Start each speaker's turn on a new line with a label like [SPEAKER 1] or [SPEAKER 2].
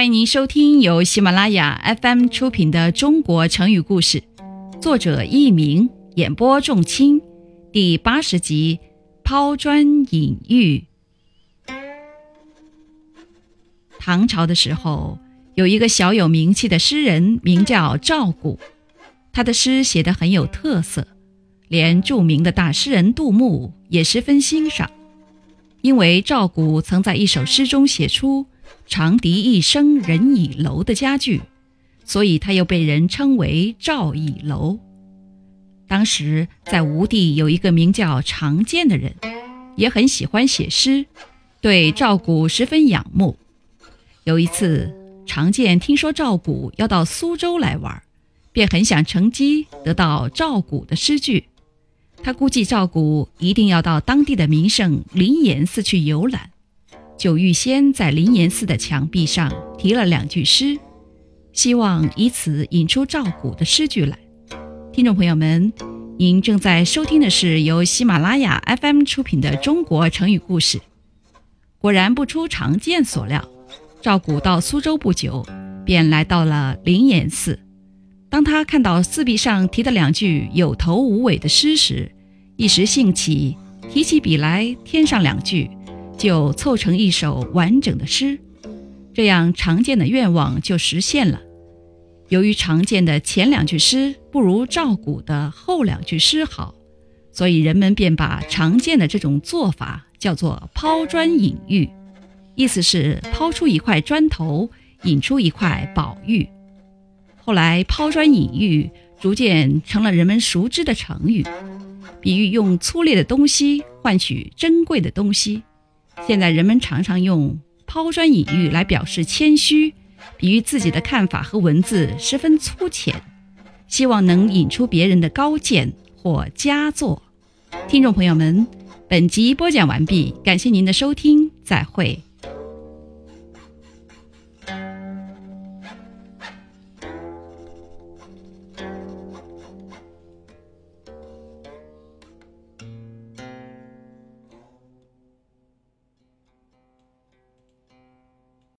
[SPEAKER 1] 欢迎您收听由喜马拉雅 FM 出品的《中国成语故事》，作者佚名，演播仲卿，第八十集《抛砖引玉》。唐朝的时候，有一个小有名气的诗人，名叫赵古，他的诗写得很有特色，连著名的大诗人杜牧也十分欣赏。因为赵古曾在一首诗中写出“长笛一声人倚楼”的佳句，所以他又被人称为赵倚楼。当时在吴地有一个名叫常建的人，也很喜欢写诗，对赵古十分仰慕。有一次，常建听说赵古要到苏州来玩，便很想乘机得到赵古的诗句。他估计赵古一定要到当地的名胜灵岩寺去游览，就预先在灵岩寺的墙壁上题了两句诗，希望以此引出赵古的诗句来。听众朋友们，您正在收听的是由喜马拉雅 FM 出品的《中国成语故事》。果然不出常见所料，赵古到苏州不久，便来到了灵岩寺。当他看到四壁上题的两句有头无尾的诗时，一时兴起，提起笔来添上两句，就凑成一首完整的诗。这样常见的愿望就实现了。由于常见的前两句诗不如赵古的后两句诗好，所以人们便把常见的这种做法叫做“抛砖引玉”，意思是抛出一块砖头，引出一块宝玉。后来，抛砖引玉逐渐成了人们熟知的成语，比喻用粗劣的东西换取珍贵的东西。现在人们常常用抛砖引玉来表示谦虚，比喻自己的看法和文字十分粗浅，希望能引出别人的高见或佳作。听众朋友们，本集播讲完毕，感谢您的收听，再会。